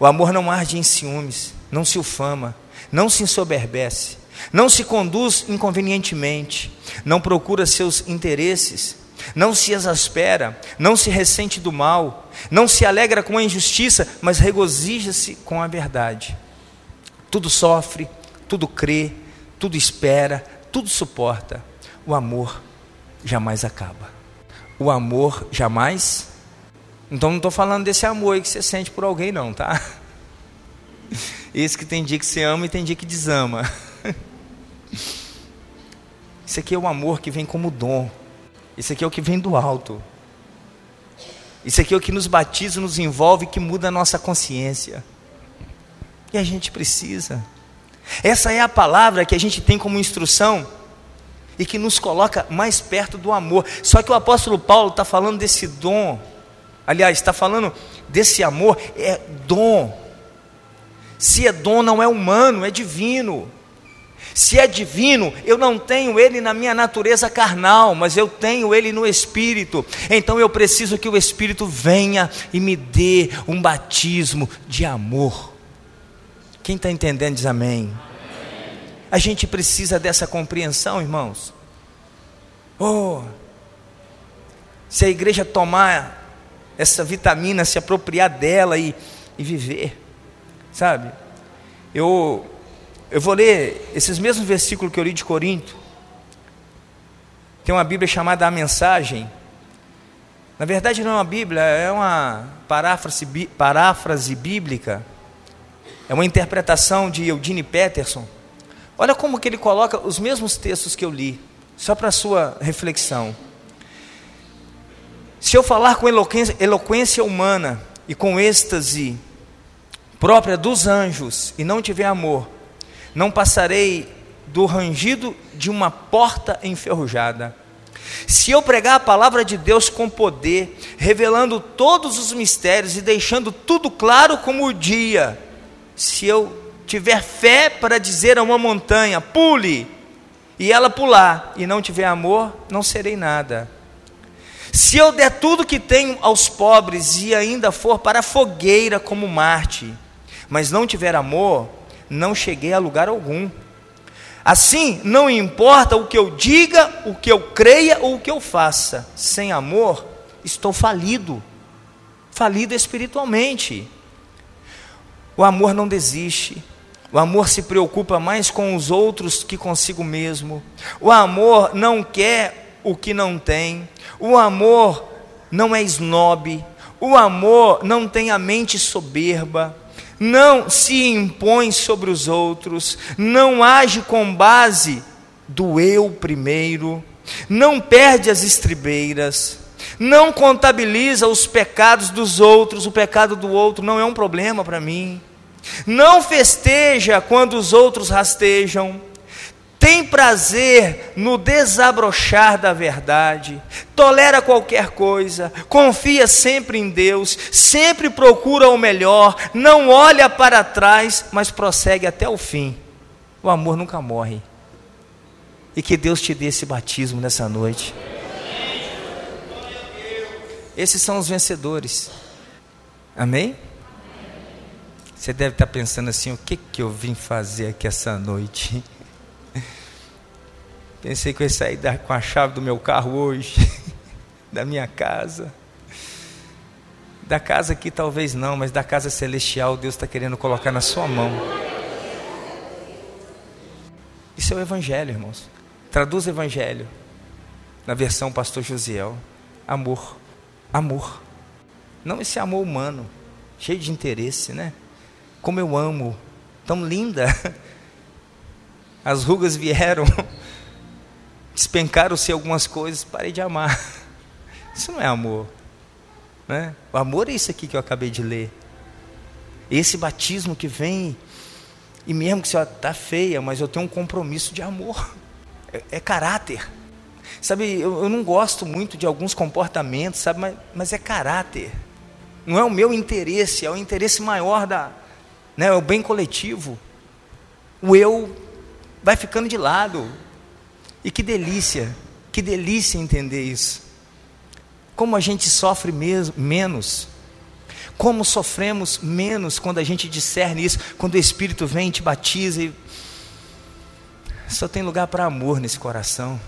Speaker 2: O amor não arde em ciúmes, não se ufama, não se ensoberbece, não se conduz inconvenientemente, não procura seus interesses não se exaspera, não se ressente do mal, não se alegra com a injustiça, mas regozija-se com a verdade. Tudo sofre, tudo crê, tudo espera, tudo suporta. O amor jamais acaba. O amor jamais. Então não estou falando desse amor que você sente por alguém, não, tá? [laughs] Esse que tem dia que você ama e tem dia que desama. [laughs] Isso aqui é o amor que vem como dom isso aqui é o que vem do alto. Isso aqui é o que nos batiza, nos envolve, que muda a nossa consciência. E a gente precisa. Essa é a palavra que a gente tem como instrução e que nos coloca mais perto do amor. Só que o apóstolo Paulo está falando desse dom, aliás, está falando desse amor, é dom. Se é dom, não é humano, é divino. Se é divino, eu não tenho ele na minha natureza carnal, mas eu tenho ele no espírito. Então eu preciso que o espírito venha e me dê um batismo de amor. Quem está entendendo diz amém. A gente precisa dessa compreensão, irmãos. Oh, se a igreja tomar essa vitamina, se apropriar dela e, e viver, sabe? Eu eu vou ler esses mesmos versículos que eu li de Corinto. Tem uma Bíblia chamada A Mensagem. Na verdade, não é uma Bíblia, é uma paráfrase, paráfrase bíblica. É uma interpretação de Eudine Peterson. Olha como que ele coloca os mesmos textos que eu li, só para sua reflexão. Se eu falar com eloquência, eloquência humana e com êxtase própria dos anjos e não tiver amor, não passarei do rangido de uma porta enferrujada. Se eu pregar a palavra de Deus com poder, revelando todos os mistérios e deixando tudo claro como o dia, se eu tiver fé para dizer a uma montanha, pule, e ela pular, e não tiver amor, não serei nada. Se eu der tudo que tenho aos pobres e ainda for para a fogueira como Marte, mas não tiver amor, não cheguei a lugar algum. Assim, não importa o que eu diga, o que eu creia ou o que eu faça, sem amor, estou falido, falido espiritualmente. O amor não desiste, o amor se preocupa mais com os outros que consigo mesmo, o amor não quer o que não tem, o amor não é snob, o amor não tem a mente soberba, não se impõe sobre os outros, não age com base do eu primeiro, não perde as estribeiras, não contabiliza os pecados dos outros, o pecado do outro não é um problema para mim, não festeja quando os outros rastejam, tem prazer no desabrochar da verdade, tolera qualquer coisa, confia sempre em Deus, sempre procura o melhor, não olha para trás, mas prossegue até o fim. O amor nunca morre. E que Deus te dê esse batismo nessa noite. Esses são os vencedores. Amém? Você deve estar pensando assim: o que, que eu vim fazer aqui essa noite? Pensei que eu ia sair com a chave do meu carro hoje, [laughs] da minha casa. Da casa aqui talvez não, mas da casa celestial Deus está querendo colocar na sua mão. Isso é o Evangelho, irmãos. Traduz Evangelho na versão Pastor Josiel. Amor. Amor. Não esse amor humano, cheio de interesse, né? Como eu amo, tão linda. [laughs] As rugas vieram, despencaram-se algumas coisas, parei de amar. [laughs] Isso não é amor. Né? O amor é isso aqui que eu acabei de ler. Esse batismo que vem, e mesmo que você está feia, mas eu tenho um compromisso de amor. É, é caráter. Sabe, eu, eu, não gosto muito de alguns comportamentos, sabe, mas, mas, é caráter. Não é o meu interesse, é o interesse maior da, né, é o bem coletivo. O eu vai ficando de lado. E que delícia, que delícia entender isso. Como a gente sofre mesmo, menos. Como sofremos menos quando a gente discerne isso, quando o Espírito vem e te batiza e. Só tem lugar para amor nesse coração.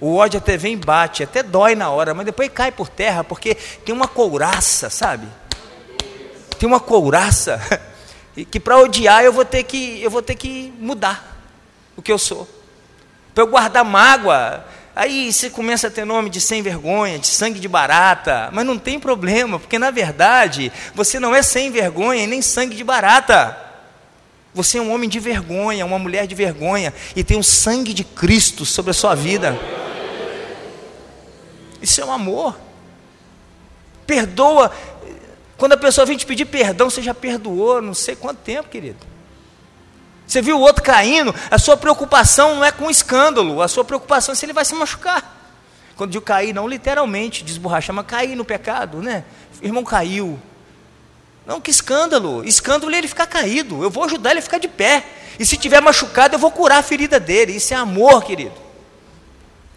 Speaker 2: O ódio até vem e bate, até dói na hora, mas depois cai por terra, porque tem uma couraça, sabe? Tem uma couraça. [laughs] Que para odiar eu vou ter que eu vou ter que mudar o que eu sou para eu guardar mágoa. Aí você começa a ter nome de sem vergonha, de sangue de barata, mas não tem problema, porque na verdade você não é sem vergonha e nem sangue de barata. Você é um homem de vergonha, uma mulher de vergonha e tem o sangue de Cristo sobre a sua vida. Isso é um amor. Perdoa. Quando a pessoa vem te pedir perdão, você já perdoou, não sei quanto tempo, querido. Você viu o outro caindo, a sua preocupação não é com o escândalo, a sua preocupação é se ele vai se machucar. Quando digo cair, não literalmente desborrachar, mas cair no pecado, né? O irmão caiu. Não, que escândalo. Escândalo é ele ficar caído. Eu vou ajudar ele a ficar de pé. E se tiver machucado, eu vou curar a ferida dele. Isso é amor, querido.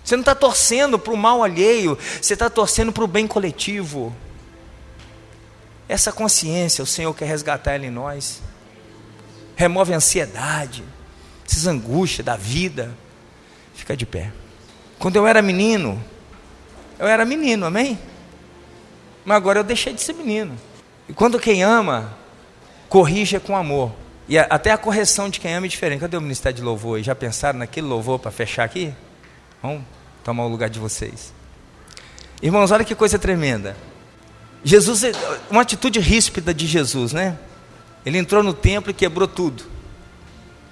Speaker 2: Você não está torcendo para o mal alheio, você está torcendo para o bem coletivo. Essa consciência o Senhor quer resgatar ela em nós. Remove a ansiedade, essas angústias da vida. Fica de pé. Quando eu era menino, eu era menino, amém? Mas agora eu deixei de ser menino. E quando quem ama, corrige com amor. E a, até a correção de quem ama é diferente. Cadê o ministério de louvor? Já pensaram naquele louvor para fechar aqui? Vamos tomar o lugar de vocês. Irmãos, olha que coisa tremenda. Jesus, uma atitude ríspida de Jesus, né? Ele entrou no templo e quebrou tudo.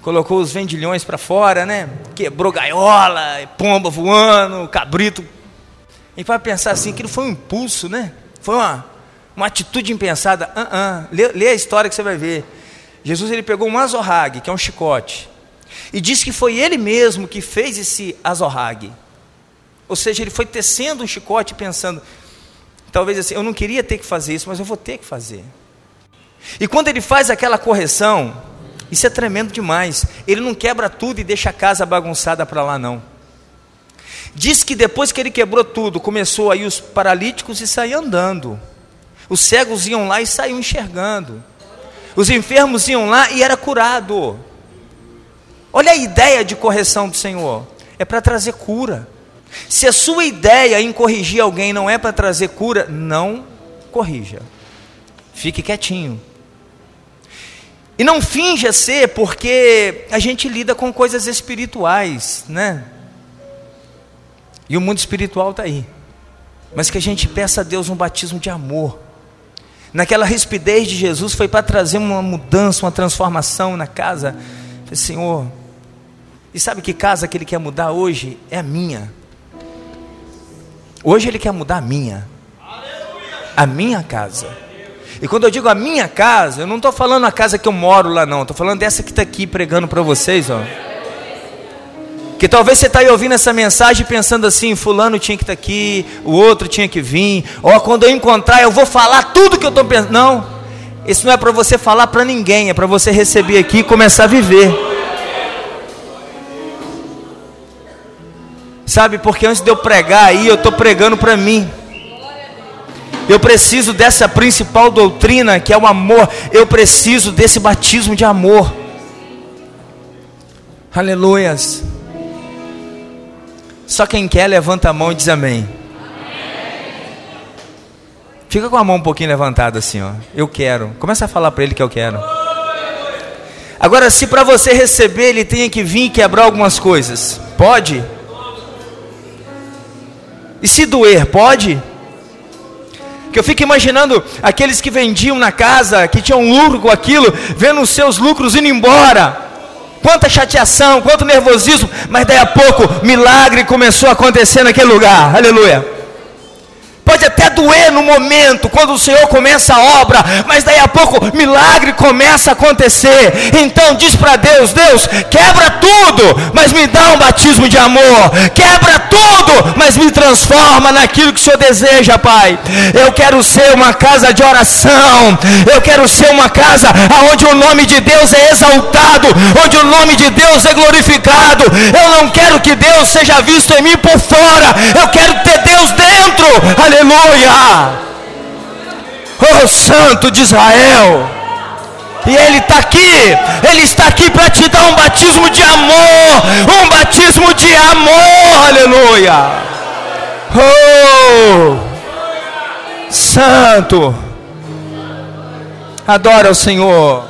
Speaker 2: Colocou os vendilhões para fora, né? Quebrou gaiola, pomba voando, cabrito. E para pensar assim, aquilo foi um impulso, né? Foi uma, uma atitude impensada. Uh -uh. Lê, lê, a história que você vai ver. Jesus ele pegou um azorrague, que é um chicote, e disse que foi ele mesmo que fez esse azorrague. Ou seja, ele foi tecendo um chicote pensando, talvez assim, eu não queria ter que fazer isso, mas eu vou ter que fazer. E quando ele faz aquela correção, isso é tremendo demais. Ele não quebra tudo e deixa a casa bagunçada para lá, não. Diz que depois que ele quebrou tudo, começou aí os paralíticos e sair andando. Os cegos iam lá e saíam enxergando. Os enfermos iam lá e era curado. Olha a ideia de correção do Senhor. É para trazer cura. Se a sua ideia em corrigir alguém não é para trazer cura, não corrija. Fique quietinho. E não finja ser, porque a gente lida com coisas espirituais, né? E o mundo espiritual está aí. Mas que a gente peça a Deus um batismo de amor. Naquela rispidez de Jesus foi para trazer uma mudança, uma transformação na casa. Falei, Senhor, e sabe que casa que Ele quer mudar hoje? É a minha. Hoje Ele quer mudar a minha. A minha casa. E quando eu digo a minha casa, eu não estou falando a casa que eu moro lá, não. Estou falando dessa que está aqui pregando para vocês, ó. Que talvez você está aí ouvindo essa mensagem pensando assim: Fulano tinha que estar tá aqui, o outro tinha que vir. Ó, quando eu encontrar, eu vou falar tudo que eu estou pensando. Não, isso não é para você falar para ninguém, é para você receber aqui e começar a viver. Sabe, porque antes de eu pregar aí, eu estou pregando para mim. Eu preciso dessa principal doutrina que é o amor. Eu preciso desse batismo de amor. Aleluias. Só quem quer levanta a mão e diz amém. Fica com a mão um pouquinho levantada assim, ó. Eu quero. Começa a falar para ele que eu quero. Agora, se para você receber ele tem que vir quebrar algumas coisas, pode? E se doer, pode? Que eu fico imaginando aqueles que vendiam na casa, que tinham lucro com aquilo, vendo os seus lucros indo embora. Quanta chateação, quanto nervosismo, mas daí a pouco milagre começou a acontecer naquele lugar. Aleluia. Pode até doer no momento, quando o Senhor começa a obra, mas daí a pouco milagre começa a acontecer. Então diz para Deus: Deus, quebra tudo, mas me dá um batismo de amor. Quebra tudo, mas me transforma naquilo que o Senhor deseja, Pai. Eu quero ser uma casa de oração. Eu quero ser uma casa onde o nome de Deus é exaltado, onde o nome de Deus é glorificado. Eu não quero que Deus seja visto em mim por fora. Eu quero ter Deus dentro. Aleluia! Oh Santo de Israel! E Ele está aqui, Ele está aqui para te dar um batismo de amor, um batismo de amor, aleluia! Oh! Santo! Adora o Senhor!